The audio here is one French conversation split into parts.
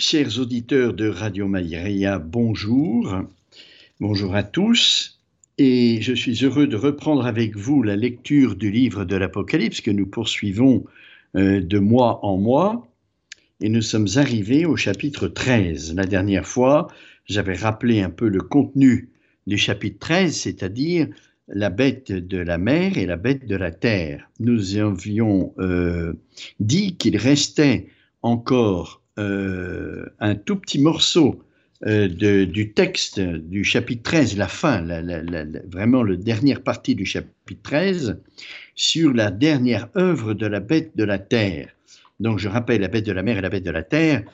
Chers auditeurs de Radio Maïria, bonjour. Bonjour à tous. Et je suis heureux de reprendre avec vous la lecture du livre de l'Apocalypse que nous poursuivons euh, de mois en mois. Et nous sommes arrivés au chapitre 13. La dernière fois, j'avais rappelé un peu le contenu du chapitre 13, c'est-à-dire la bête de la mer et la bête de la terre. Nous avions euh, dit qu'il restait encore un tout petit morceau euh, du texte du chapitre 13, la fin, vraiment la dernière partie du chapitre 13, sur la dernière œuvre de la bête de la terre. Donc je rappelle, la bête de la mer et la bête de la terre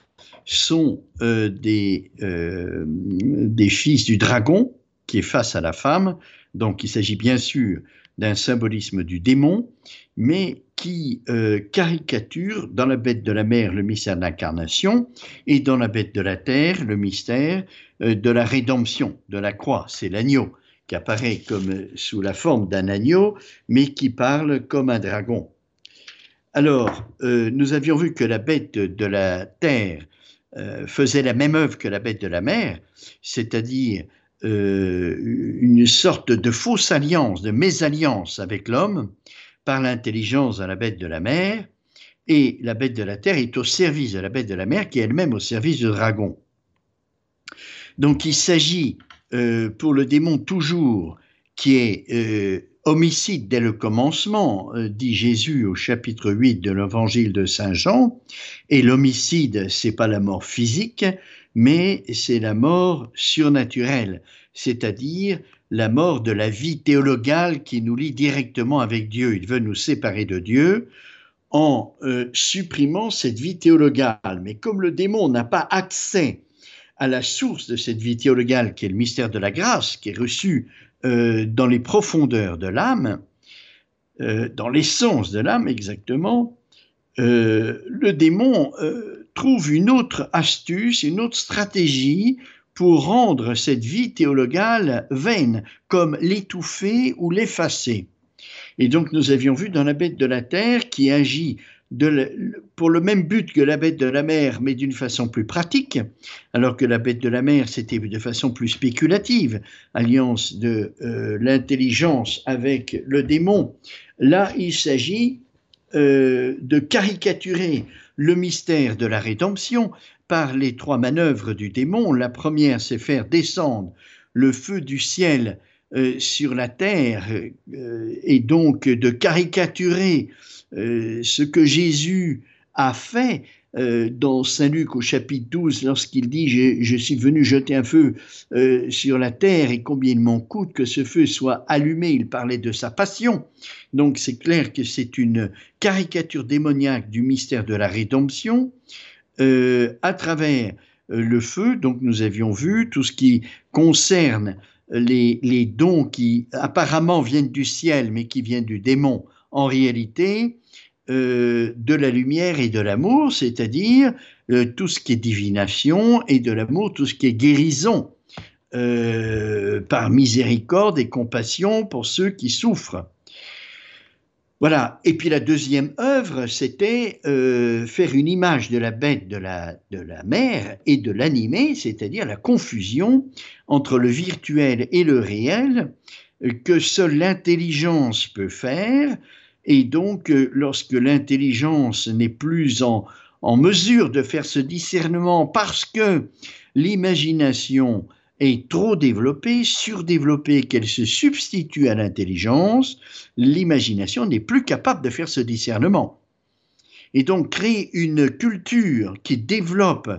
sont euh, des, des fils du dragon qui est face à la femme. Donc il s'agit bien sûr d'un symbolisme du démon, mais qui euh, caricature dans la bête de la mer le mystère de l'incarnation et dans la bête de la terre le mystère euh, de la rédemption, de la croix. C'est l'agneau qui apparaît comme sous la forme d'un agneau, mais qui parle comme un dragon. Alors, euh, nous avions vu que la bête de la terre faisait la même œuvre que la bête de la mer, c'est-à-dire une sorte de fausse alliance, de mésalliance avec l'homme, par l'intelligence de la bête de la mer, et la bête de la terre est au service de la bête de la mer, qui est elle-même au service du dragon. Donc il s'agit euh, pour le démon toujours, qui est euh, homicide dès le commencement, euh, dit Jésus au chapitre 8 de l'évangile de Saint Jean, et l'homicide, c'est pas la mort physique, mais c'est la mort surnaturelle, c'est-à-dire la mort de la vie théologale qui nous lie directement avec Dieu. Il veut nous séparer de Dieu en euh, supprimant cette vie théologale. Mais comme le démon n'a pas accès à la source de cette vie théologale, qui est le mystère de la grâce, qui est reçu euh, dans les profondeurs de l'âme, euh, dans l'essence de l'âme exactement, le démon trouve une autre astuce, une autre stratégie pour rendre cette vie théologale vaine, comme l'étouffer ou l'effacer. Et donc nous avions vu dans la bête de la terre qui agit pour le même but que la bête de la mer, mais d'une façon plus pratique, alors que la bête de la mer, c'était de façon plus spéculative, alliance de euh, l'intelligence avec le démon. Là, il s'agit euh, de caricaturer le mystère de la rédemption par les trois manœuvres du démon. La première, c'est faire descendre le feu du ciel euh, sur la terre euh, et donc de caricaturer euh, ce que Jésus a fait dans Saint Luc au chapitre 12 lorsqu'il dit je, suis venu jeter un feu sur la terre et combien il m'en coûte que ce feu soit allumé. Il parlait de sa passion. Donc c'est clair que c'est une caricature démoniaque du mystère de la rédemption. Euh, à travers euh, le feu, donc nous avions vu tout ce qui concerne les, dons qui apparemment viennent du ciel mais qui viennent du démon, en réalité euh, de la lumière et de l'amour, c'est-à-dire tout ce qui est divination et de l'amour, tout ce qui est guérison, par miséricorde et compassion pour ceux qui souffrent. Voilà. Et puis la deuxième œuvre, c'était euh, faire une image de la bête de la, de la mer et de l'animé, c'est-à-dire la confusion entre le virtuel et le réel euh, que seule l'intelligence peut faire. Et donc, euh, lorsque l'intelligence n'est plus en, mesure de faire ce discernement parce que l'imagination est trop développée, surdéveloppée, qu'elle se substitue à l'intelligence, l'imagination n'est plus capable de faire ce discernement. Et donc créer une culture qui développe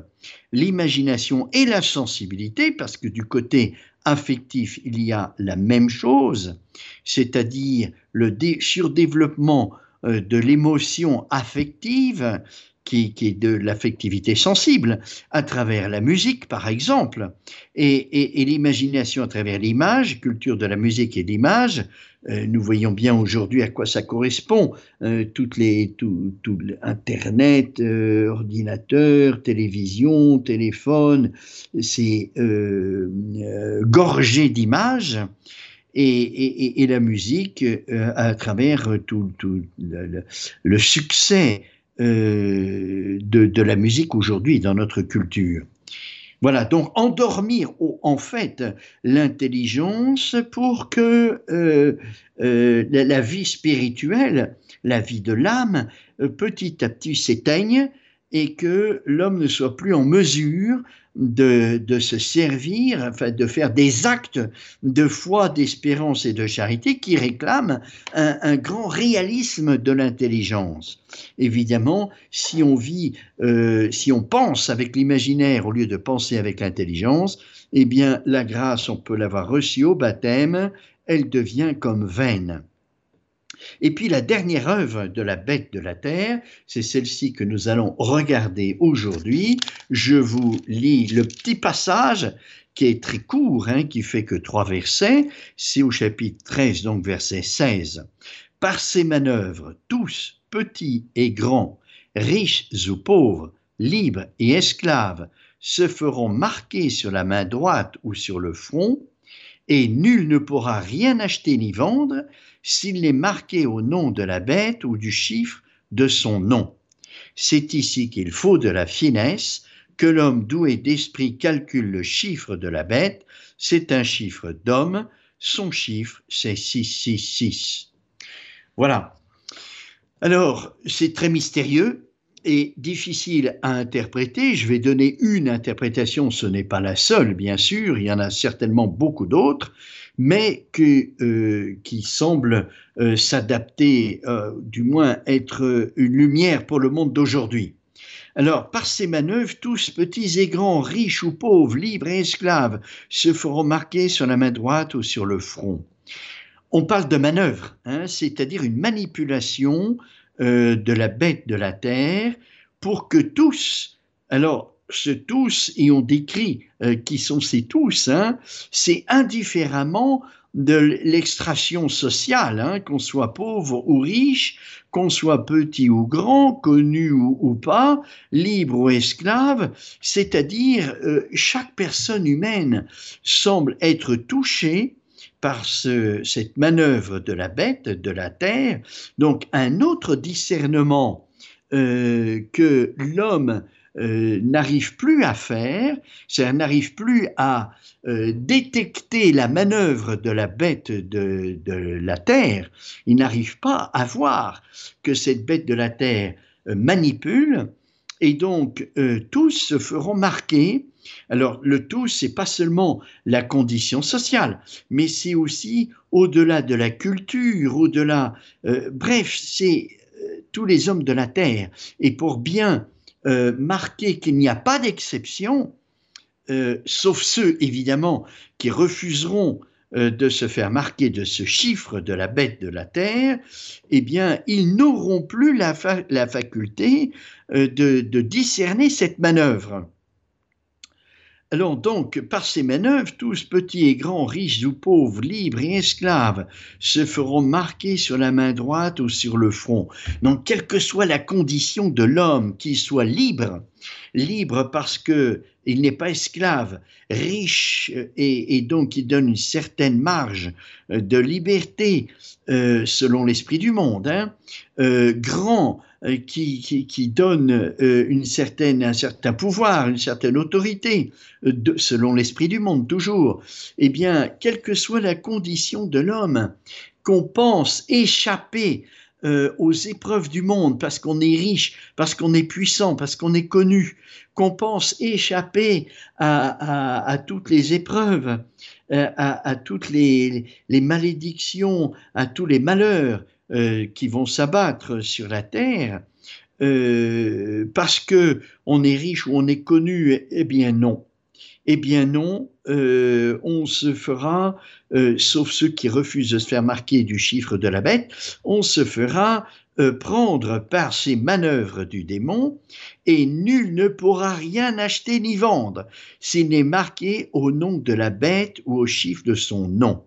l'imagination et la sensibilité, parce que du côté affectif, il y a la même chose, c'est-à-dire le surdéveloppement euh, de l'émotion affective, qui, est de l'affectivité sensible, à travers la musique, par exemple, et, l'imagination à travers l'image, culture de la musique et de l'image. Euh, nous voyons bien aujourd'hui à quoi ça correspond. Euh, toutes les, tout, tout Internet, euh, ordinateur, télévision, téléphone, c'est gorgé d'images. Et, la musique à travers tout, le, succès de, la musique aujourd'hui dans notre culture. Voilà, donc endormir en fait l'intelligence pour que la, vie spirituelle, la vie de l'âme, petit à petit s'éteigne et que l'homme ne soit plus en mesure de, se servir, enfin de faire des actes de foi, d'espérance et de charité qui réclament un, grand réalisme de l'intelligence. Évidemment, si on vit, euh, si on pense avec l'imaginaire au lieu de penser avec l'intelligence, eh bien la grâce, on peut l'avoir reçue au baptême, elle devient comme vaine. Et puis la dernière œuvre de la bête de la terre, c'est celle-ci que nous allons regarder aujourd'hui. Je vous lis le petit passage qui est très court, hein, qui fait que trois versets. C'est au chapitre 13, donc verset 16. Par ces manœuvres, tous, petits et grands, riches ou pauvres, libres et esclaves, se feront marquer sur la main droite ou sur le front, et nul ne pourra rien acheter ni vendre s'il n'est marqué au nom de la bête ou du chiffre de son nom. C'est ici qu'il faut de la finesse, que l'homme doué d'esprit calcule le chiffre de la bête, c'est un chiffre d'homme, son chiffre c'est 666. Voilà. Alors, c'est très mystérieux, et difficile à interpréter. Je vais donner une interprétation, ce n'est pas la seule, bien sûr, il y en a certainement beaucoup d'autres, mais euh, qui semble euh, s'adapter, euh, du moins être une lumière pour le monde d'aujourd'hui. Alors, par ces manœuvres, tous, petits et grands, riches ou pauvres, libres et esclaves, se feront marquer sur la main droite ou sur le front. On parle de manœuvre, hein, c'est-à-dire une manipulation de la bête de la terre pour que tous, alors ce tous, et on décrit euh, qui sont ces tous, hein, c'est indifféremment de l'extraction sociale, hein, qu'on soit pauvre ou riche, qu'on soit petit ou grand, connu ou, pas, libre ou esclave, c'est-à-dire euh, chaque personne humaine semble être touchée par cette manœuvre de la bête, de la terre, donc un autre discernement euh, que l'homme euh, n'arrive plus à faire, c'est-à-dire n'arrive plus à euh, détecter la manœuvre de la bête de, la terre, il n'arrive pas à voir que cette bête de la terre manipule, et donc tous se feront marquer alors le tout, c'est pas seulement la condition sociale, mais c'est aussi au-delà de la culture, au-delà, euh, bref, c'est euh, tous les hommes de la terre. Et pour bien euh, marquer qu'il n'y a pas d'exception, sauf ceux évidemment qui refuseront de se faire marquer de ce chiffre de la bête de la terre, eh bien, ils n'auront plus la, faculté de discerner cette manœuvre. Alors donc, par ces manœuvres, tous petits et grands, riches ou pauvres, libres et esclaves, se feront marquer sur la main droite ou sur le front. Donc, quelle que soit la condition de l'homme, qu'il soit libre, libre parce que il n'est pas esclave, riche et, donc il donne une certaine marge de liberté euh, selon l'esprit du monde, hein, euh, grand euh, qui, donne euh, une certaine, un certain pouvoir, une certaine autorité, euh, selon l'esprit du monde toujours, eh bien, quelle que soit la condition de l'homme, qu'on pense échapper aux épreuves du monde parce qu'on est riche, parce qu'on est puissant, parce qu'on est connu, qu'on pense échapper à, toutes les épreuves, à, toutes les, malédictions, à tous les malheurs, euh, qui vont s'abattre sur la terre euh, parce que on est riche ou on est connu, eh bien non. Eh bien non, euh, on se fera, sauf ceux qui refusent de se faire marquer du chiffre de la bête, on se fera prendre par ces manœuvres du démon, et nul ne pourra rien acheter ni vendre s'il n'est marqué au nom de la bête ou au chiffre de son nom.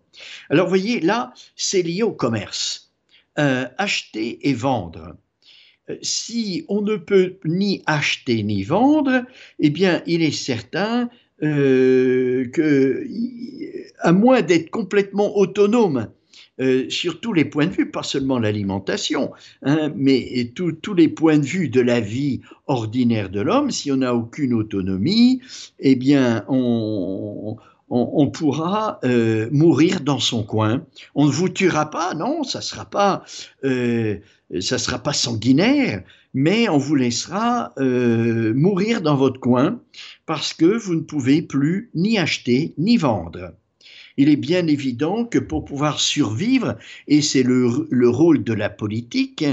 Alors voyez, là, c'est lié au commerce. Euh, acheter et vendre. Euh, si on ne peut ni acheter ni vendre, eh bien, il est certain euh, que, à moins d'être complètement autonome euh, sur tous les points de vue, pas seulement l'alimentation, hein, mais tous les points de vue de la vie ordinaire de l'homme. Si on n'a aucune autonomie, eh bien, on, on, pourra euh, mourir dans son coin. On ne vous tuera pas, non, ça sera pas, euh, sera pas sanguinaire, mais on vous laissera euh, mourir dans votre coin parce que vous ne pouvez plus ni acheter ni vendre. Il est bien évident que pour pouvoir survivre, et c'est le rôle de la politique,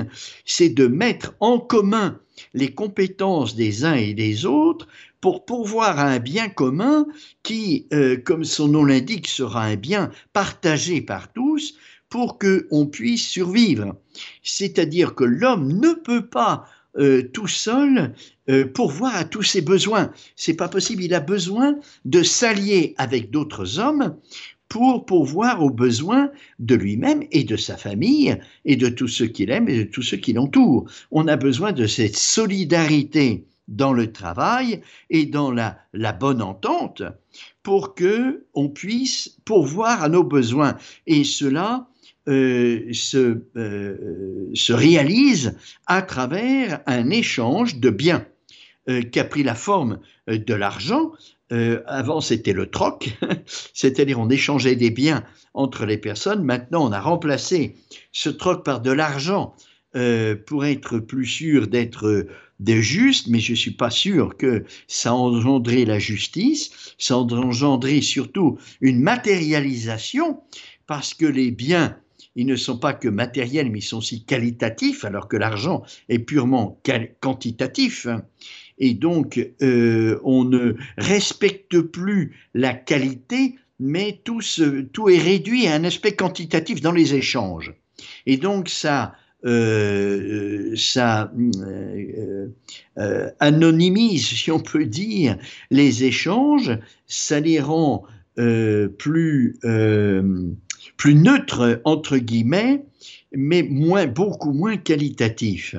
c'est de mettre en commun les compétences des uns et des autres pour pourvoir à un bien commun qui, euh, comme son nom l'indique, sera un bien partagé par tous pour qu'on puisse survivre. C'est-à-dire que l'homme ne peut pas euh, tout seul euh, pourvoir à tous ses besoins. C'est pas possible. Il a besoin de s'allier avec d'autres hommes pour pourvoir aux besoins de lui-même et de sa famille et de tous ceux qu'il aime et de tous ceux qui l'entourent. On a besoin de cette solidarité dans le travail et dans la, bonne entente pour que on puisse pourvoir à nos besoins. Et cela euh, se, euh, se, réalise à travers un échange de biens euh, qui a pris la forme de l'argent. avant, c'était le troc, c'est-à-dire on échangeait des biens entre les personnes. Maintenant, on a remplacé ce troc par de l'argent pour être plus sûr d'être de juste, mais je ne suis pas sûr que ça engendrait la justice, ça engendrait surtout une matérialisation, parce que les biens, ils ne sont pas que matériels, mais ils sont aussi qualitatifs, alors que l'argent est purement quantitatif. Et donc, euh, on ne respecte plus la qualité, mais tout, tout est réduit à un aspect quantitatif dans les échanges. Et donc, ça euh, ça euh, euh, anonymise, si on peut dire, les échanges, ça les rend plus, neutres, entre guillemets, mais beaucoup moins qualitatifs.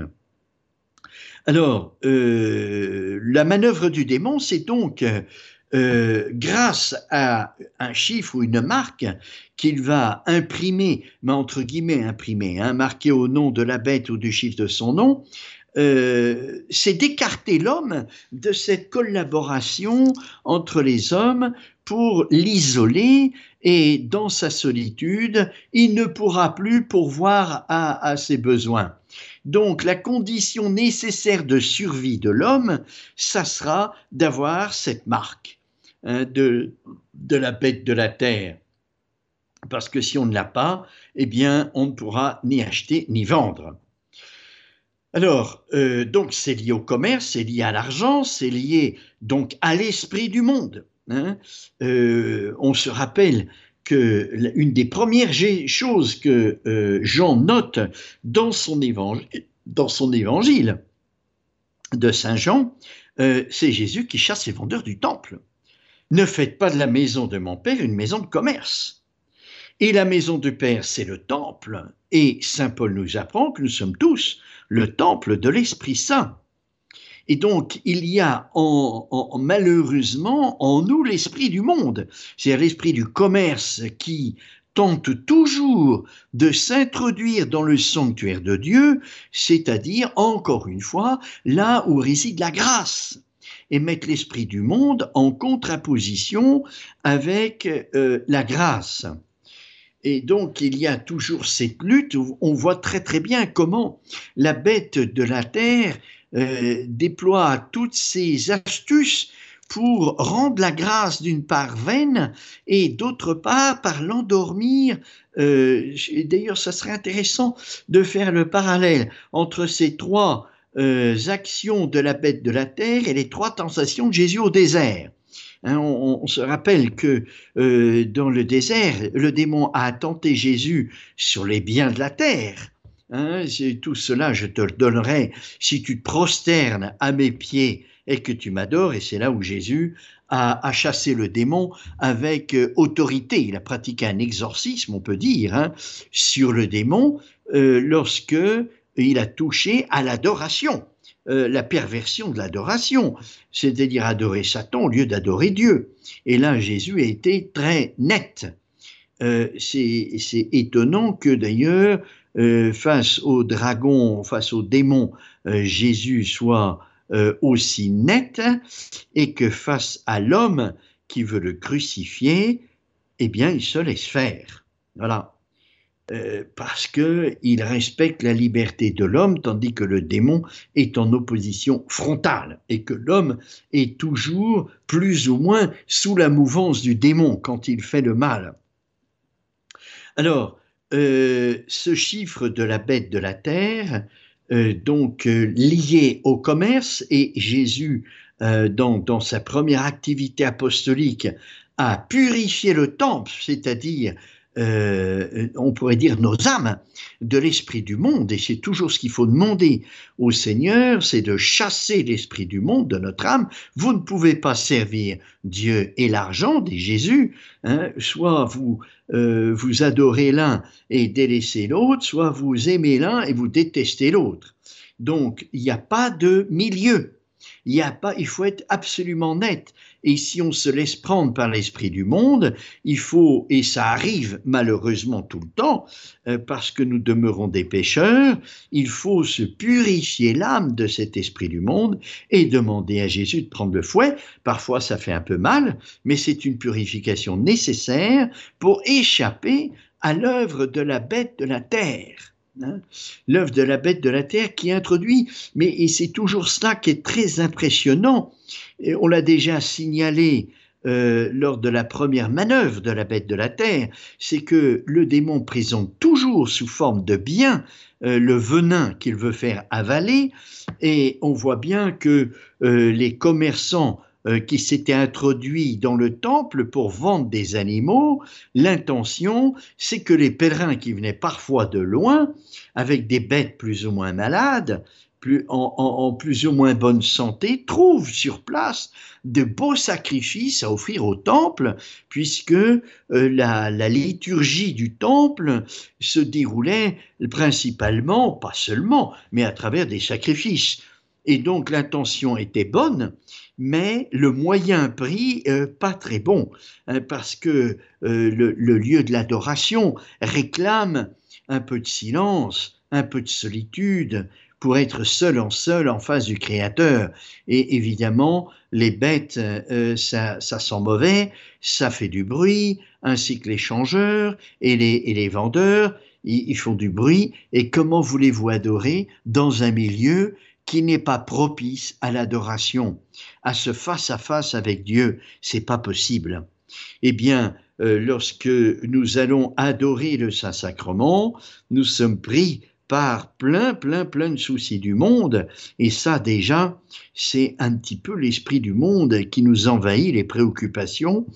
Alors, la manœuvre du démon, c'est donc euh, grâce à un chiffre ou une marque qu'il va imprimer, mais entre guillemets imprimer, hein, marqué au nom de la bête ou du chiffre de son nom, euh, c'est d'écarter l'homme de cette collaboration entre les hommes pour l'isoler et dans sa solitude, il ne pourra plus pourvoir à, à ses besoins. Donc la condition nécessaire de survie de l'homme, ça sera d'avoir cette marque. Hein, de, de la bête de la terre. Parce que si on ne l'a pas, eh bien, on ne pourra ni acheter ni vendre. Alors, euh, donc, c'est lié au commerce, c'est lié à l'argent, c'est lié donc à l'esprit du monde. Hein. Euh, on se rappelle que une des premières choses que euh, Jean note dans son évangile, dans son évangile de Saint Jean, c'est Jésus qui chasse les vendeurs du temple. Ne faites pas de la maison de mon Père une maison de commerce. Et la maison du Père, c'est le temple. Et Saint Paul nous apprend que nous sommes tous le temple de l'Esprit Saint. Et donc, il y a en, malheureusement en nous l'esprit du monde, c'est-à-dire l'esprit du commerce qui tente toujours de s'introduire dans le sanctuaire de Dieu, c'est-à-dire, encore une fois, là où réside la grâce et mettre l'esprit du monde en contraposition avec euh, la grâce. Et donc, il y a toujours cette lutte où on voit très très bien comment la bête de la terre euh, déploie toutes ses astuces pour rendre la grâce d'une part vaine et d'autre part par l'endormir. Euh, d'ailleurs, ça serait intéressant de faire le parallèle entre ces trois euh, actions de la bête de la terre et les trois tentations de Jésus au désert. Hein, on, se rappelle que dans le désert, le démon a tenté Jésus sur les biens de la terre. Hein, tout cela, je te le donnerai si tu te prosternes à mes pieds et que tu m'adores. Et c'est là où Jésus a, chassé le démon avec euh, autorité. Il a pratiqué un exorcisme, on peut dire, hein, sur le démon lorsque il a touché à l'adoration, euh, la perversion de l'adoration, c'est-à-dire adorer Satan au lieu d'adorer Dieu. Et là, Jésus a été très net. euh, c'est étonnant que d'ailleurs, euh, face au dragon, face au démon, euh, Jésus soit aussi net et que face à l'homme qui veut le crucifier, eh bien, il se laisse faire. Voilà. Euh, parce qu'il respecte la liberté de l'homme, tandis que le démon est en opposition frontale, et que l'homme est toujours plus ou moins sous la mouvance du démon quand il fait le mal. Alors, euh, ce chiffre de la bête de la terre, euh, donc lié au commerce, et Jésus, dans, dans sa première activité apostolique, a purifié le temple, c'est-à-dire euh, on pourrait dire, nos âmes de l'esprit du monde. Et c'est toujours ce qu'il faut demander au Seigneur, c'est de chasser l'esprit du monde de notre âme. Vous ne pouvez pas servir Dieu et l'argent, dit Jésus. Hein. soit vous, euh, vous adorez l'un et délaissez l'autre, soit vous aimez l'un et vous détestez l'autre. Donc, il n'y a pas de milieu. Il y a pas, il faut être absolument net. Et si on se laisse prendre par l'esprit du monde, il faut, et ça arrive malheureusement tout le temps, euh, parce que nous demeurons des pécheurs, il faut se purifier l'âme de cet esprit du monde et demander à Jésus de prendre le fouet. Parfois ça fait un peu mal, mais c'est une purification nécessaire pour échapper à l'œuvre de la bête de la terre. Hein, l'œuvre de la bête de la terre qui introduit, mais c'est toujours cela qui est très impressionnant. Et on l'a déjà signalé euh, lors de la première manœuvre de la bête de la terre, c'est que le démon présente toujours sous forme de bien euh, le venin qu'il veut faire avaler, et on voit bien que euh, les commerçants qui s'était introduit dans le temple pour vendre des animaux, l'intention, c'est que les pèlerins qui venaient parfois de loin, avec des bêtes plus ou moins malades, plus, en, plus ou moins bonne santé, trouvent sur place de beaux sacrifices à offrir au temple, puisque euh, la, liturgie du temple se déroulait principalement, pas seulement, mais à travers des sacrifices. Et donc l'intention était bonne, mais le moyen pris euh, pas très bon, hein, parce que euh, le, lieu de l'adoration réclame un peu de silence, un peu de solitude, pour être seul en seul en face du Créateur. Et évidemment, les bêtes, euh, ça, sent mauvais, ça fait du bruit, ainsi que les changeurs et les, vendeurs, ils font du bruit. Et comment voulez-vous adorer dans un milieu qui n'est pas propice à l'adoration, à ce face à face avec Dieu. C'est pas possible. Eh bien, euh, lorsque nous allons adorer le Saint-Sacrement, nous sommes pris par plein, plein, plein de soucis du monde. Et ça, déjà, c'est un petit peu l'esprit du monde qui nous envahit, les préoccupations.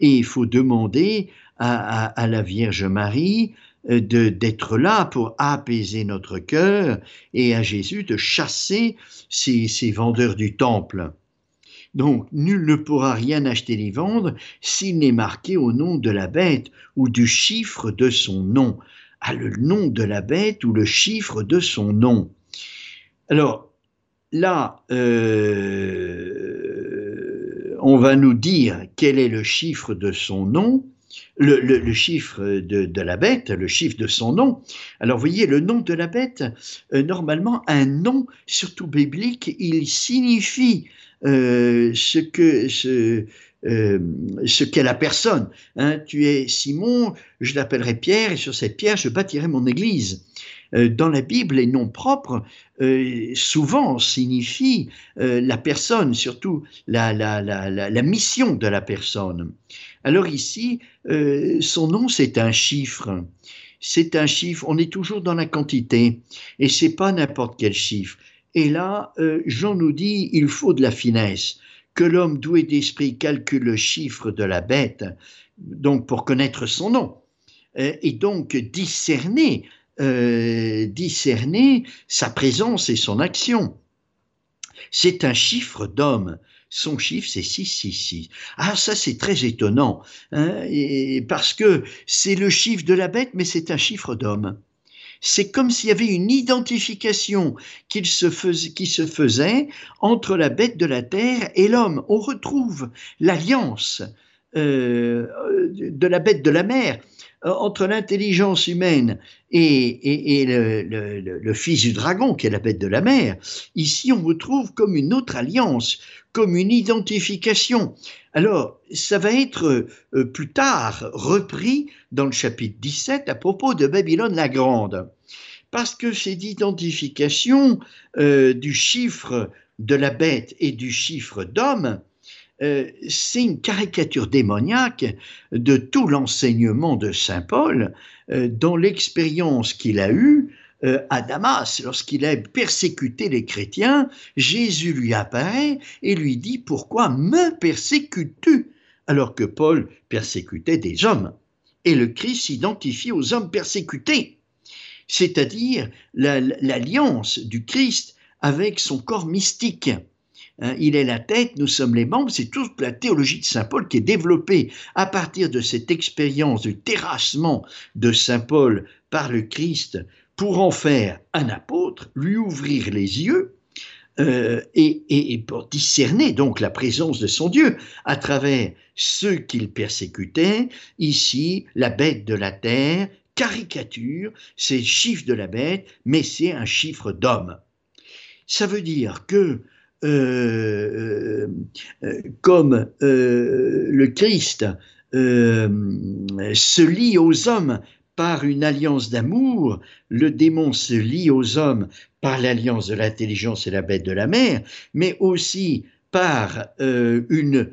Et il faut demander à la Vierge Marie d'être là pour apaiser notre cœur et à Jésus de chasser ces, ces vendeurs du temple. Donc, nul ne pourra rien acheter ni vendre s'il n'est marqué au nom de la bête ou du chiffre de son nom. À ah, le nom de la bête ou le chiffre de son nom. Alors, là, euh, on va nous dire quel est le chiffre de son nom le, chiffre de, la bête, le chiffre de son nom. Alors vous voyez, le nom de la bête, euh, normalement, un nom, surtout biblique, il signifie euh, ce que ce, euh, ce qu'est la personne. Hein. tu es Simon, je l'appellerai Pierre, et sur cette pierre, je bâtirai mon église. dans la Bible, les noms propres souvent signifient la personne, surtout la, la, la, la, mission de la personne. Alors ici, euh, son nom, c'est un chiffre. C'est un chiffre, on est toujours dans la quantité, et c'est pas n'importe quel chiffre. Et là, euh, Jean nous dit, il faut de la finesse, que l'homme doué d'esprit calcule le chiffre de la bête, donc pour connaître son nom, euh, et donc discerner, discerner sa présence et son action. C'est un chiffre d'homme son chiffre c'est 666. Ah ça c'est très étonnant, hein, parce que c'est le chiffre de la bête, mais c'est un chiffre d'homme. C'est comme s'il y avait une identification qui se, faisait, qui se faisait entre la bête de la terre et l'homme. On retrouve l'alliance euh, de la bête de la mer entre l'intelligence humaine et, le, fils du dragon, qui est la bête de la mer, ici on retrouve comme une autre alliance, comme une identification. Alors, ça va être euh, plus tard repris dans le chapitre 17 à propos de Babylone la Grande. Parce que cette identification euh, du chiffre de la bête et du chiffre d'homme, euh, c'est une caricature démoniaque de tout l'enseignement de Saint Paul euh, dans l'expérience qu'il a eue euh, à Damas. Lorsqu'il a persécuté les chrétiens, Jésus lui apparaît et lui dit Pourquoi me persécutes-tu? Alors que Paul persécutait des hommes Et le Christ s'identifie aux hommes persécutés, c'est-à-dire l'alliance du Christ avec son corps mystique. Hein, il est la tête, nous sommes les membres, c'est toute la théologie de Saint Paul qui est développée à partir de cette expérience du terrassement de Saint Paul par le Christ pour en faire un apôtre, lui ouvrir les yeux euh, et, pour discerner donc la présence de son Dieu à travers ceux qu'il persécutait, ici la bête de la terre, caricature, c'est le chiffre de la bête, mais c'est un chiffre d'homme. Ça veut dire que euh, euh, comme euh, le Christ se lie aux hommes par une alliance d'amour, le démon se lie aux hommes par l'alliance de l'intelligence et la bête de la mer, mais aussi par une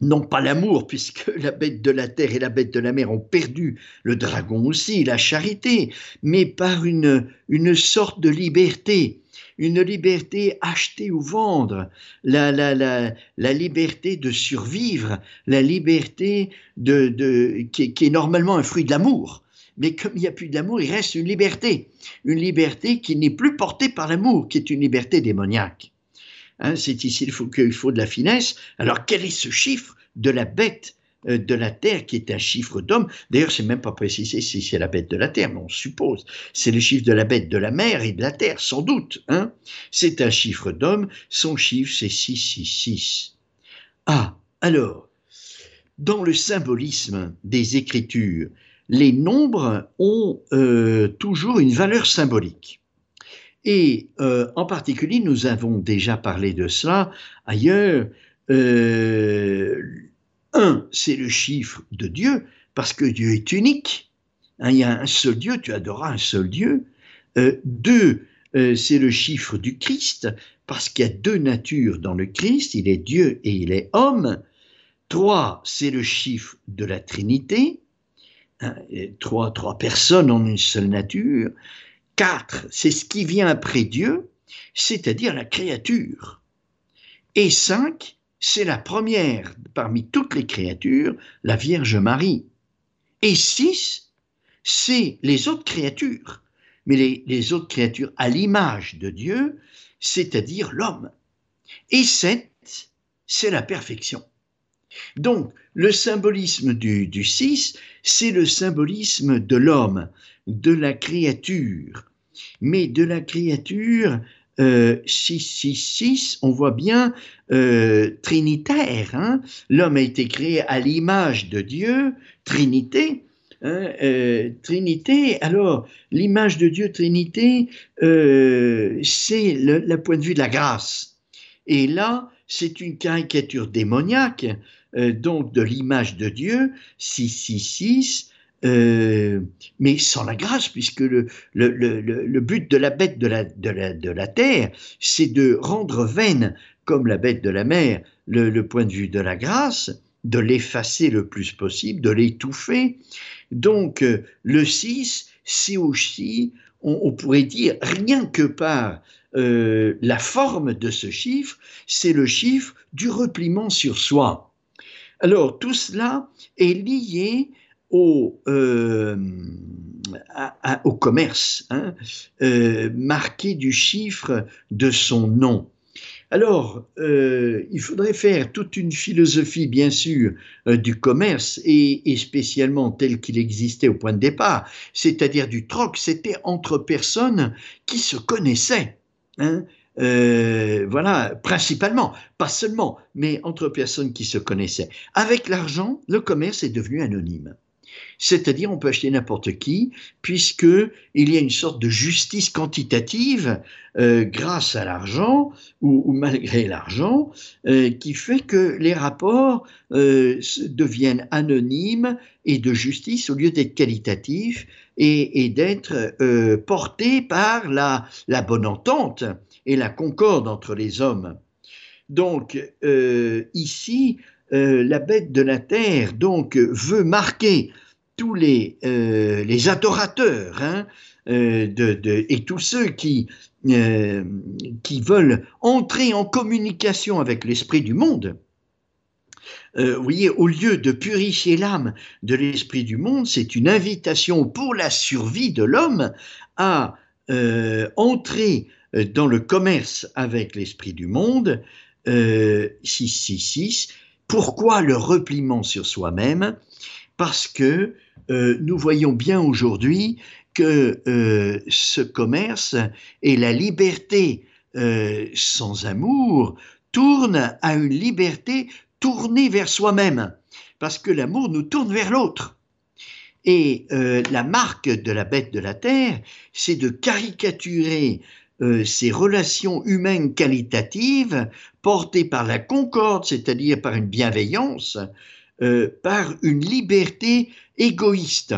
non pas l'amour, puisque la bête de la terre et la bête de la mer ont perdu, le dragon aussi, la charité, mais par une, une sorte de liberté une liberté acheter ou vendre, la, la, la, la liberté de survivre, la liberté de, de, qui, est normalement un fruit de l'amour. Mais comme il n'y a plus d'amour, il reste une liberté. Une liberté qui n'est plus portée par l'amour, qui est une liberté démoniaque. Hein, c'est ici qu'il faut, faut de la finesse. Alors quel est ce chiffre de la bête de la Terre, qui est un chiffre d'homme. D'ailleurs, c'est même pas précisé si c'est la bête de la Terre, mais on suppose. C'est le chiffre de la bête de la mer et de la Terre, sans doute. Hein c'est un chiffre d'homme. Son chiffre, c'est 666. Ah, alors, dans le symbolisme des Écritures, les nombres ont euh, toujours une valeur symbolique. Et euh, en particulier, nous avons déjà parlé de cela ailleurs. Euh, un, c'est le chiffre de Dieu, parce que Dieu est unique. Hein, il y a un seul Dieu, tu adoreras un seul Dieu. Euh, deux, euh, c'est le chiffre du Christ, parce qu'il y a deux natures dans le Christ, il est Dieu et il est homme. Trois, c'est le chiffre de la Trinité. Hein, trois, trois personnes en une seule nature. Quatre, c'est ce qui vient après Dieu, c'est-à-dire la créature. Et cinq, c'est la première parmi toutes les créatures, la Vierge Marie. Et six, c'est les autres créatures, mais les, autres créatures à l'image de Dieu, c'est-à-dire l'homme. Et sept, c'est la perfection. Donc, le symbolisme du, du six, c'est le symbolisme de l'homme, de la créature, mais de la créature 666, euh, on voit bien euh, trinitaire. Hein. L'homme a été créé à l'image de Dieu, Trinité. Hein, euh, Trinité, alors l'image de Dieu, Trinité, c'est le, point de vue de la grâce. Et là, c'est une caricature démoniaque, donc de l'image de Dieu, 666, euh, mais sans la grâce, puisque le, le, le, le, but de la bête de la, de la, de la terre, c'est de rendre vaine, comme la bête de la mer, le, point de vue de la grâce, de l'effacer le plus possible, de l'étouffer. Donc, euh, le 6, c'est aussi, on, pourrait dire, rien que par euh, la forme de ce chiffre, c'est le chiffre du repliement sur soi. Alors, tout cela est lié au, euh, au commerce, hein, euh, marqué du chiffre de son nom. Alors, euh, il faudrait faire toute une philosophie, bien sûr, du commerce, et, spécialement tel qu'il existait au point de départ, c'est-à-dire du troc, c'était entre personnes qui se connaissaient. Hein, voilà, principalement, pas seulement, mais entre personnes qui se connaissaient. Avec l'argent, le commerce est devenu anonyme. C'est-à-dire, on peut acheter n'importe qui, puisqu'il y a une sorte de justice quantitative euh, grâce à l'argent ou, malgré l'argent, euh, qui fait que les rapports euh, deviennent anonymes et de justice au lieu d'être qualitatifs et, d'être portés par la bonne entente et la concorde entre les hommes. Donc, ici, la bête de la terre donc veut marquer tous les, euh, les adorateurs hein, euh, et tous ceux qui, euh, qui veulent entrer en communication avec l'esprit du monde, vous voyez, au lieu de purifier l'âme de l'esprit du monde, c'est une invitation pour la survie de l'homme à entrer dans le commerce avec l'esprit du monde. 666. Pourquoi le repliement sur soi-même? Parce que euh, nous voyons bien aujourd'hui que euh, ce commerce et la liberté euh, sans amour tournent à une liberté tournée vers soi-même, parce que l'amour nous tourne vers l'autre. Et la marque de la bête de la terre, c'est de caricaturer ces relations humaines qualitatives portées par la concorde, c'est-à-dire par une bienveillance, euh, par une liberté égoïste,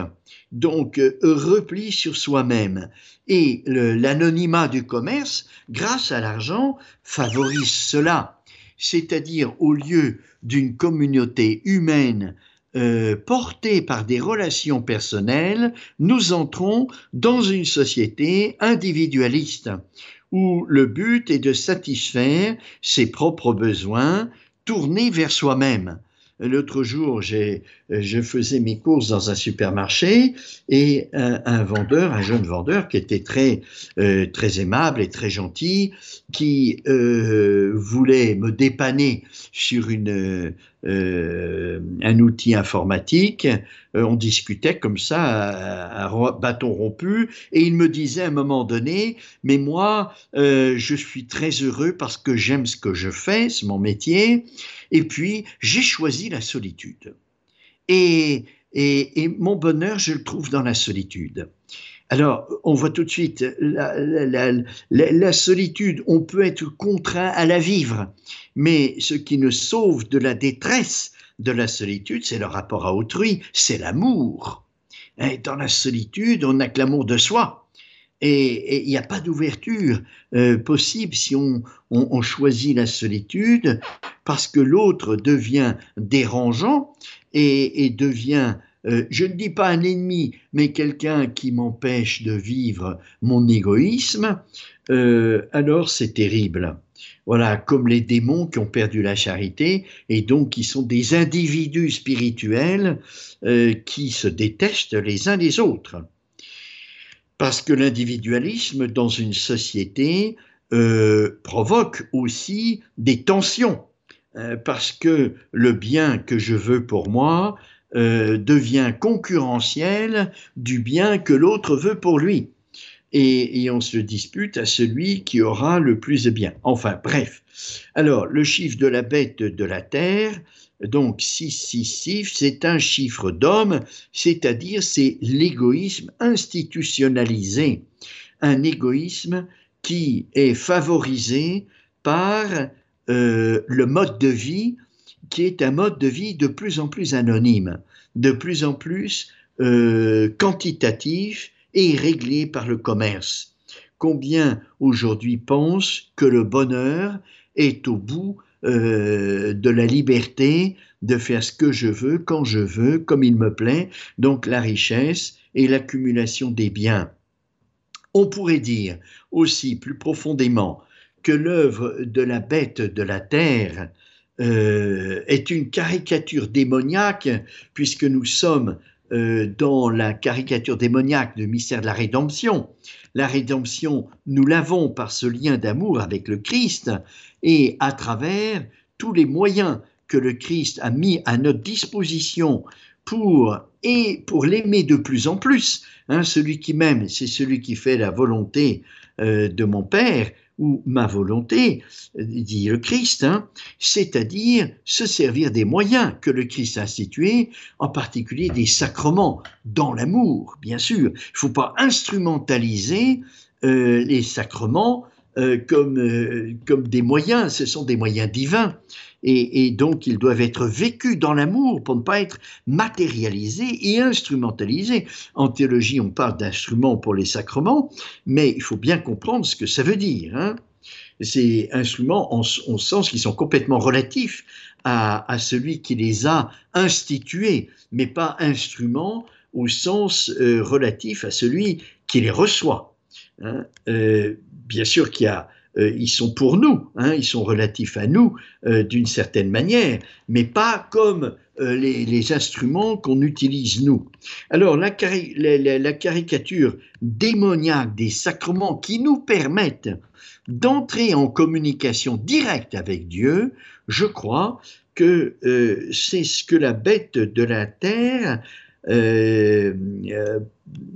donc euh, repli sur soi-même. Et l'anonymat du commerce, grâce à l'argent, favorise cela. C'est-à-dire, au lieu d'une communauté humaine euh, portée par des relations personnelles, nous entrons dans une société individualiste où le but est de satisfaire ses propres besoins tournés vers soi-même. L'autre jour, je faisais mes courses dans un supermarché et un, vendeur, un jeune vendeur qui était très, euh, très aimable et très gentil, qui euh, voulait me dépanner sur euh, un outil informatique. On discutait comme ça, à, bâton rompu, et il me disait à un moment donné, mais moi, je suis très heureux parce que j'aime ce que je fais, c'est mon métier, et puis, j'ai choisi la solitude. Et, et, mon bonheur, je le trouve dans la solitude. Alors, on voit tout de suite, la, la, la, solitude, on peut être contraint à la vivre, mais ce qui nous sauve de la détresse de la solitude, c'est le rapport à autrui, c'est l'amour. Dans la solitude, on n'a que l'amour de soi. Et il n'y a pas d'ouverture euh, possible si on, on, choisit la solitude, parce que l'autre devient dérangeant et, et devient, euh, je ne dis pas un ennemi, mais quelqu'un qui m'empêche de vivre mon égoïsme, euh, alors c'est terrible. Voilà, comme les démons qui ont perdu la charité et donc qui sont des individus spirituels qui se détestent les uns les autres parce que l'individualisme dans une société euh, provoque aussi des tensions, euh, parce que le bien que je veux pour moi euh, devient concurrentiel du bien que l'autre veut pour lui. Et, et, on se dispute à celui qui aura le plus de bien. Enfin, bref. Alors, le chiffre de la bête de la terre, donc 666, c'est un chiffre d'homme, c'est-à-dire c'est l'égoïsme institutionnalisé, un égoïsme qui est favorisé par euh, le mode de vie qui est un mode de vie de plus en plus anonyme, de plus en plus euh, quantitatif et réglé par le commerce. Combien aujourd'hui pensent que le bonheur est au bout euh, de la liberté de faire ce que je veux, quand je veux, comme il me plaît, donc la richesse et l'accumulation des biens. On pourrait dire aussi plus profondément que l'œuvre de la bête de la terre euh, est une caricature démoniaque, puisque nous sommes euh, dans la caricature démoniaque du mystère de la rédemption. La rédemption, nous l'avons par ce lien d'amour avec le Christ et à travers tous les moyens que le Christ a mis à notre disposition pour et pour l'aimer de plus en plus. Hein, celui qui m'aime, c'est celui qui fait la volonté euh, de mon Père. Ou ma volonté, dit le Christ, hein, c'est-à-dire se servir des moyens que le Christ a institués, en particulier des sacrements, dans l'amour, bien sûr. Il ne faut pas instrumentaliser euh, les sacrements euh, comme, euh, comme des moyens, ce sont des moyens divins. Et, donc ils doivent être vécus dans l'amour pour ne pas être matérialisés et instrumentalisés. En théologie, on parle d'instruments pour les sacrements, mais il faut bien comprendre ce que ça veut dire. Hein. Ces instruments en, sens qu'ils sont complètement relatifs à, celui qui les a institués, mais pas instruments au sens relatif à celui qui les reçoit. Hein, euh, bien sûr qu'il y a euh, ils sont pour nous, hein, ils sont relatifs à nous euh, d'une certaine manière, mais pas comme les, instruments qu'on utilise nous. Alors la, caricature démoniaque des sacrements qui nous permettent d'entrer en communication directe avec Dieu, je crois que c'est ce que la bête de la terre euh, euh,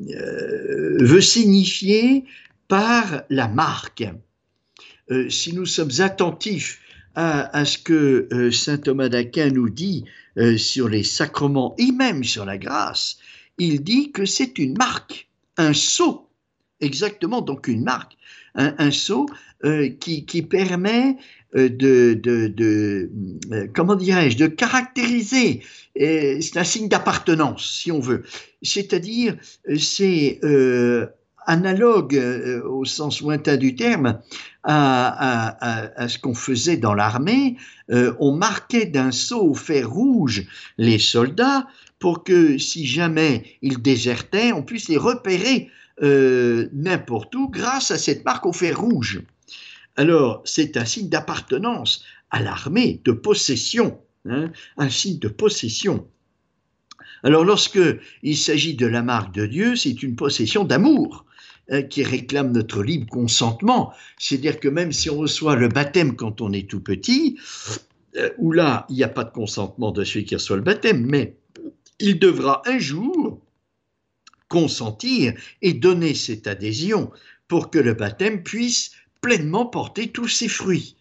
euh, veut signifier par la marque. si nous sommes attentifs à, ce que saint Thomas d'Aquin nous dit sur les sacrements et même sur la grâce, il dit que c'est une marque, un sceau, exactement donc une marque, un, sceau qui, permet euh, de, de, euh, comment dirais-je, de caractériser. C'est un signe d'appartenance, si on veut. C'est-à-dire, c'est euh, analogue au sens lointain du terme à, ce qu'on faisait dans l'armée. on marquait d'un sceau au fer rouge les soldats pour que si jamais ils désertaient, on puisse les repérer n'importe où grâce à cette marque au fer rouge alors c'est un signe d'appartenance à l'armée, de possession, hein, un signe de possession. Alors lorsque il s'agit de la marque de Dieu, c'est une possession d'amour hein, qui réclame notre libre consentement. C'est-à-dire que même si on reçoit le baptême quand on est tout petit, euh, où là, il n'y a pas de consentement de celui qui reçoit le baptême, mais il devra un jour consentir et donner cette adhésion pour que le baptême puisse pleinement porter tous ses fruits.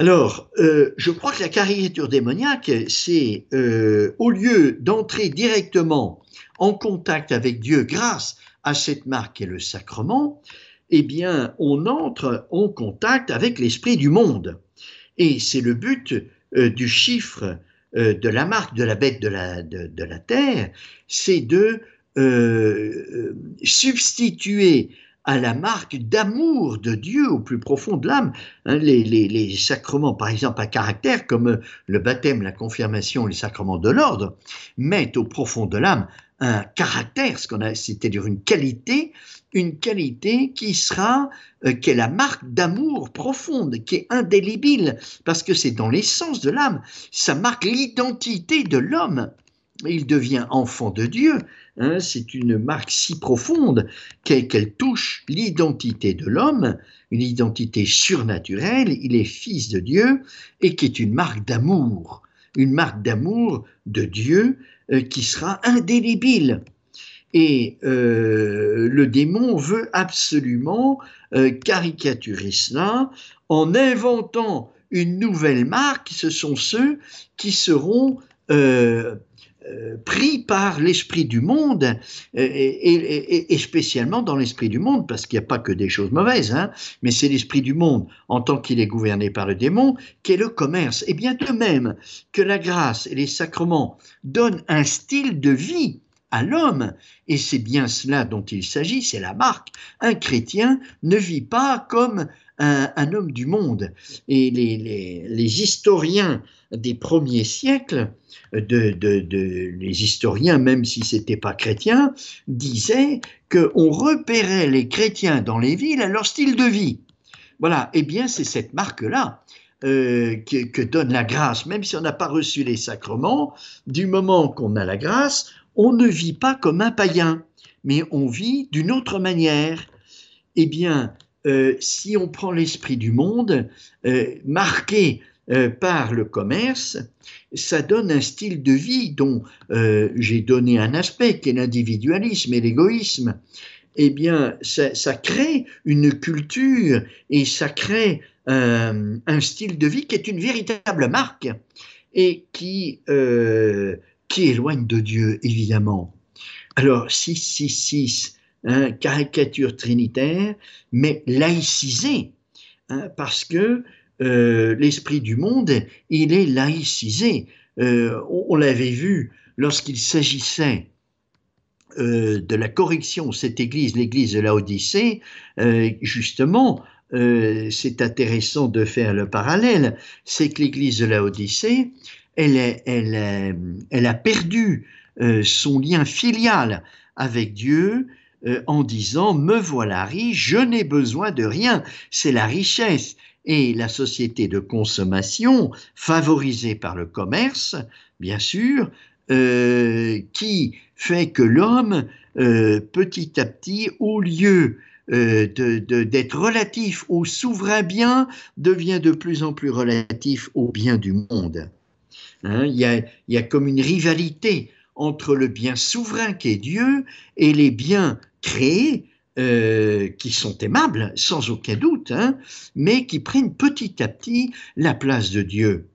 Alors, euh, je crois que la caricature démoniaque, c'est euh, au lieu d'entrer directement en contact avec Dieu grâce à cette marque et le sacrement, eh bien, on entre en contact avec l'esprit du monde. Et c'est le but euh, du chiffre de la marque de la bête de la, de la terre, c'est de substituer à la marque d'amour de Dieu au plus profond de l'âme. Hein, les, sacrements, par exemple, à caractère, comme le baptême, la confirmation, les sacrements de l'ordre, mettent au profond de l'âme un caractère, ce qu'on a, c'est-à-dire une qualité, une qualité qui sera, euh, qui est la marque d'amour profonde, qui est indélébile, parce que c'est dans l'essence de l'âme. Ça marque l'identité de l'homme. Il devient enfant de Dieu, Hein, c'est une marque si profonde qu'elle touche l'identité de l'homme, une identité surnaturelle, il est fils de Dieu, et qui est une marque d'amour, une marque d'amour de Dieu euh, qui sera indélébile. Et euh, le démon veut absolument euh, caricaturer cela en inventant une nouvelle marque, ce sont ceux qui seront pris par l'esprit du monde, euh, et, spécialement dans l'esprit du monde, parce qu'il n'y a pas que des choses mauvaises, hein, mais c'est l'esprit du monde, en tant qu'il est gouverné par le démon, qui est le commerce. Et bien de même que la grâce et les sacrements donnent un style de vie à l'homme, et c'est bien cela dont il s'agit, c'est la marque. Un chrétien ne vit pas comme un, homme du monde. Et les, historiens des premiers siècles, de, les historiens, même si ce n'était pas chrétien, disaient qu'on repérait les chrétiens dans les villes à leur style de vie. Voilà, eh bien c'est cette marque-là euh, que, que, donne la grâce, même si on n'a pas reçu les sacrements, du moment qu'on a la grâce, on ne vit pas comme un païen, mais on vit d'une autre manière. Eh bien, euh, si on prend l'esprit du monde, euh, marqué euh, par le commerce, ça donne un style de vie dont j'ai donné un aspect, qui est l'individualisme et l'égoïsme. eh bien, ça, crée une culture et ça crée un style de vie qui est une véritable marque et qui, qui éloigne de Dieu, évidemment. Alors, 666, hein, caricature trinitaire, mais laïcisée, hein, parce que euh, l'esprit du monde, il est laïcisé. Euh, on, l'avait vu lorsqu'il s'agissait de la correction, cette église, l'église de la Odyssée, justement, c'est intéressant de faire le parallèle, c'est que l'église de la Odyssée, elle, a perdu euh, son lien filial avec Dieu euh, en disant Me voilà riche, je n'ai besoin de rien. C'est la richesse et la société de consommation favorisée par le commerce, bien sûr, euh, qui fait que l'homme, petit à petit, au lieu d'être relatif au souverain bien, devient de plus en plus relatif au bien du monde. Hein, il, y a, comme une rivalité entre le bien souverain qui est Dieu et les biens créés euh, qui sont aimables, sans aucun doute, hein, mais qui prennent petit à petit la place de Dieu.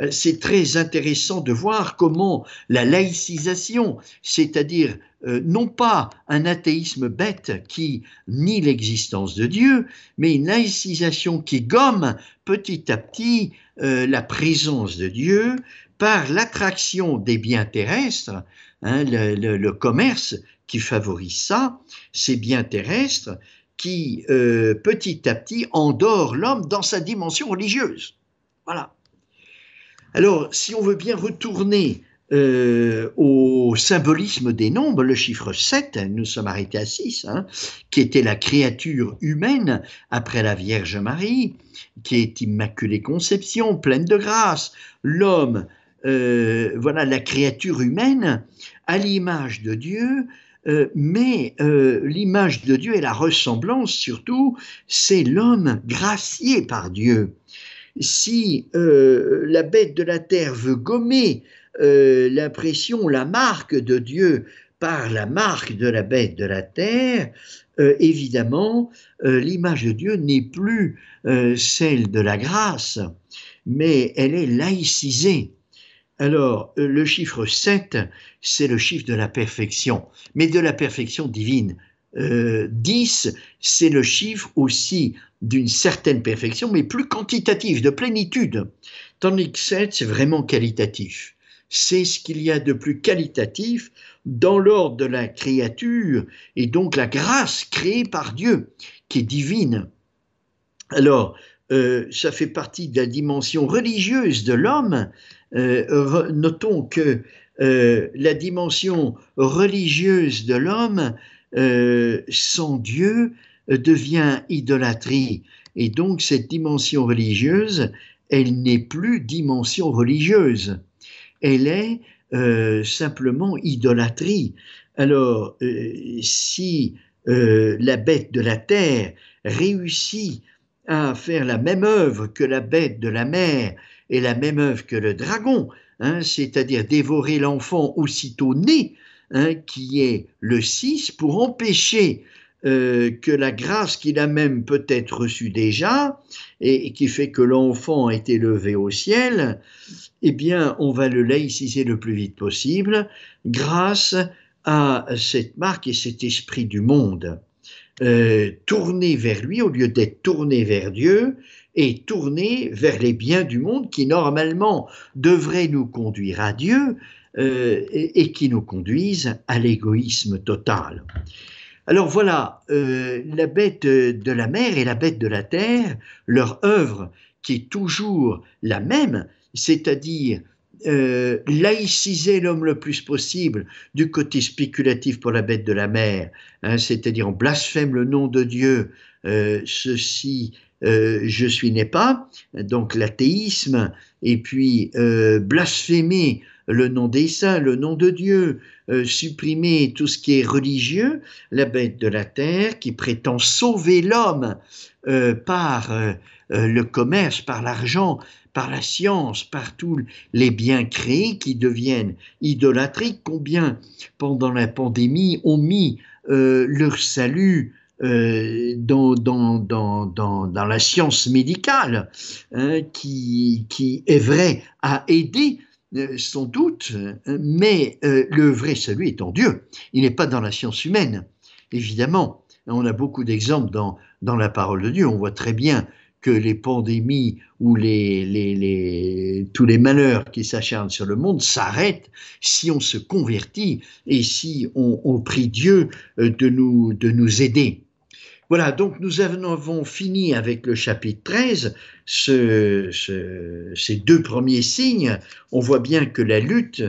Euh, c'est très intéressant de voir comment la laïcisation, c'est-à-dire euh, non pas un athéisme bête qui nie l'existence de Dieu, mais une laïcisation qui gomme petit à petit la présence de Dieu par l'attraction des biens terrestres, hein, le, commerce qui favorise ça, ces biens terrestres qui euh, petit à petit endort l'homme dans sa dimension religieuse. Voilà. Alors, si on veut bien retourner euh, au symbolisme des nombres, le chiffre 7, nous sommes arrêtés à 6, hein, qui était la créature humaine après la Vierge Marie, qui est Immaculée Conception, pleine de grâce, l'homme euh, voilà la créature humaine à l'image de Dieu, euh, mais l'image de Dieu et la ressemblance surtout, c'est l'homme gracié par Dieu. Si la bête de la terre veut gommer l'impression, la marque de Dieu par la marque de la bête de la terre, évidemment, l'image de Dieu n'est plus celle de la grâce, mais elle est laïcisée. Alors, euh, le chiffre 7, c'est le chiffre de la perfection, mais de la perfection divine. 10, euh, c'est le chiffre aussi d'une certaine perfection, mais plus quantitative, de plénitude. Tandis que 7, c'est vraiment qualitatif. C'est ce qu'il y a de plus qualitatif dans l'ordre de la créature et donc la grâce créée par Dieu, qui est divine. Alors, euh, ça fait partie de la dimension religieuse de l'homme, euh, notons que euh, la dimension religieuse de l'homme sans Dieu devient idolâtrie. Et donc cette dimension religieuse, elle n'est plus dimension religieuse. Elle est simplement idolâtrie. Alors, si la bête de la terre réussit à faire la même œuvre que la bête de la mer et la même œuvre que le dragon, hein, c'est-à-dire dévorer l'enfant aussitôt né, hein, qui est le 6, pour empêcher euh, que la grâce qu'il a même peut-être reçue déjà, et, qui fait que l'enfant est élevé au ciel, eh bien, on va le laïciser le plus vite possible grâce à cette marque et cet esprit du monde. Euh, tourné vers lui au lieu d'être tourné vers Dieu, et tourner vers les biens du monde qui normalement devraient nous conduire à Dieu euh, et, qui nous conduisent à l'égoïsme total. Alors voilà, euh, la bête de la mer et la bête de la terre, leur œuvre qui est toujours la même, c'est-à-dire euh, laïciser l'homme le plus possible du côté spéculatif pour la bête de la mer, hein, c'est-à-dire on blasphème le nom de Dieu, ceci euh, je suis n'est pas, donc l'athéisme, et puis euh, blasphémer le nom des saints, le nom de Dieu, euh, supprimer tout ce qui est religieux, la bête de la terre qui prétend sauver l'homme par le commerce, par l'argent, par la science, par tous les biens créés qui deviennent idolâtriques, combien pendant la pandémie ont mis euh, leur salut euh, dans, la science médicale, hein, qui, qui est vrai, à aider euh, sans doute, mais le vrai salut est en Dieu. Il n'est pas dans la science humaine, évidemment. On a beaucoup d'exemples dans, dans la parole de Dieu. On voit très bien que les pandémies ou les, tous les malheurs qui s'acharnent sur le monde s'arrêtent si on se convertit et si on, prie Dieu euh, de nous, de nous aider. Voilà, donc nous avons fini avec le chapitre 13, ce, ces deux premiers signes. On voit bien que la lutte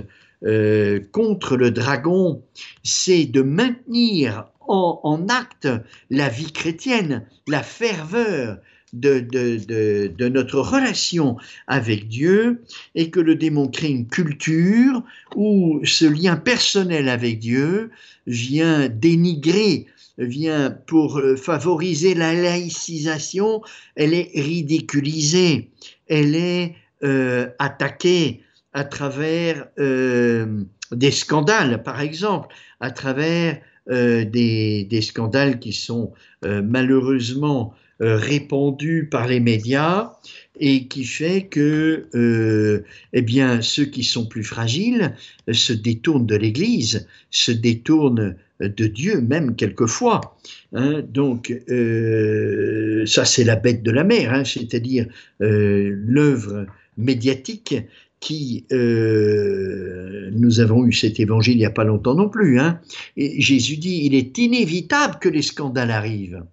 euh, contre le dragon, c'est de maintenir en, en, acte la vie chrétienne, la ferveur, de, notre relation avec Dieu et que le démon crée une culture où ce lien personnel avec Dieu vient dénigrer, vient pour favoriser la laïcisation, elle est ridiculisée, elle est euh, attaquée à travers euh, des scandales, par exemple, à travers euh, des, scandales qui sont malheureusement euh, répandu par les médias et qui fait que euh, eh ceux qui sont plus fragiles se détournent de l'Église, se détournent de Dieu même quelquefois. Hein. donc euh, ça c'est la bête de la mer, hein, c'est-à-dire l'œuvre médiatique qui, nous avons eu cet évangile il n'y a pas longtemps non plus. Hein. Et Jésus dit, il est inévitable que les scandales arrivent.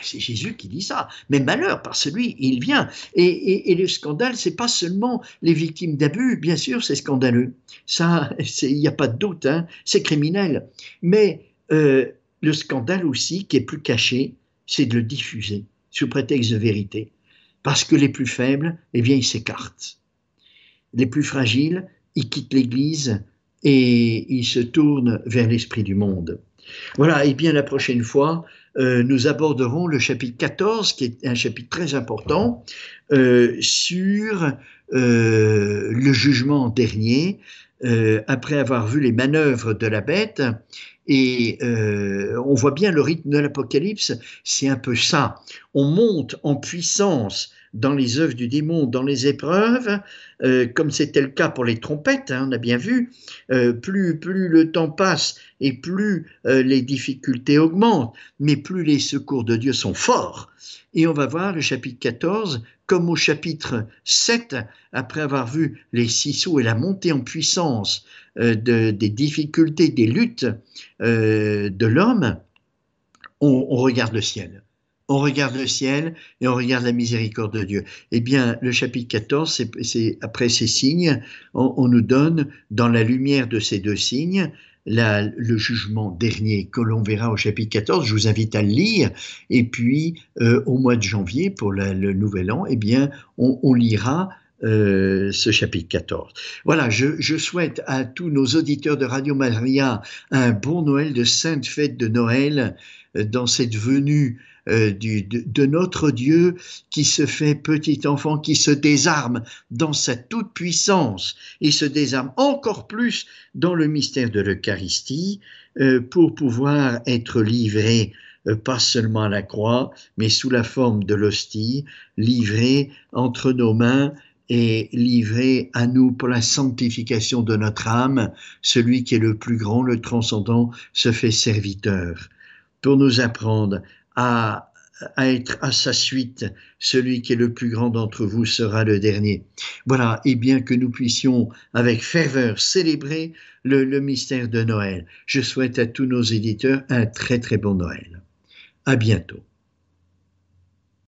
C'est Jésus qui dit ça. Mais malheur, par celui, il vient. Et, le scandale, c'est pas seulement les victimes d'abus, bien sûr, c'est scandaleux. Ça, il n'y a pas de doute, hein, c'est criminel. Mais euh, le scandale aussi, qui est plus caché, c'est de le diffuser sous prétexte de vérité. Parce que les plus faibles, eh bien, ils s'écartent. Les plus fragiles, ils quittent l'Église et ils se tournent vers l'esprit du monde. Voilà, et bien la prochaine fois, euh, nous aborderons le chapitre 14, qui est un chapitre très important, euh, sur euh, le jugement dernier, après avoir vu les manœuvres de la bête. Et on voit bien le rythme de l'Apocalypse, c'est un peu ça. On monte en puissance dans les œuvres du démon, dans les épreuves, euh, comme c'était le cas pour les trompettes, hein, on a bien vu, euh, plus, plus le temps passe et plus euh, les difficultés augmentent, mais plus les secours de Dieu sont forts. Et on va voir le chapitre 14, comme au chapitre 7, après avoir vu les six sceaux et la montée en puissance des difficultés, des luttes de l'homme, on regarde le ciel on regarde le ciel et on regarde la miséricorde de Dieu. Eh bien, le chapitre 14, c'est après ces signes, on, nous donne, dans la lumière de ces deux signes, le jugement dernier que l'on verra au chapitre 14. Je vous invite à le lire. Et puis, euh, au mois de janvier, pour le nouvel an, eh bien, on, lira euh, ce chapitre 14. Voilà, je, souhaite à tous nos auditeurs de Radio Maria un bon Noël, de sainte fête de Noël, euh, dans cette venue euh, de, notre Dieu qui se fait petit enfant, qui se désarme dans sa toute puissance et se désarme encore plus dans le mystère de l'Eucharistie euh, pour pouvoir être livré euh, pas seulement à la croix, mais sous la forme de l'hostie, livré entre nos mains et livré à nous pour la sanctification de notre âme, celui qui est le plus grand, le transcendant, se fait serviteur, pour nous apprendre à, être à sa suite. Celui qui est le plus grand d'entre vous sera le dernier. Voilà, et bien que nous puissions avec ferveur célébrer le, le mystère de Noël, je souhaite à tous nos éditeurs un très très bon Noël. À bientôt.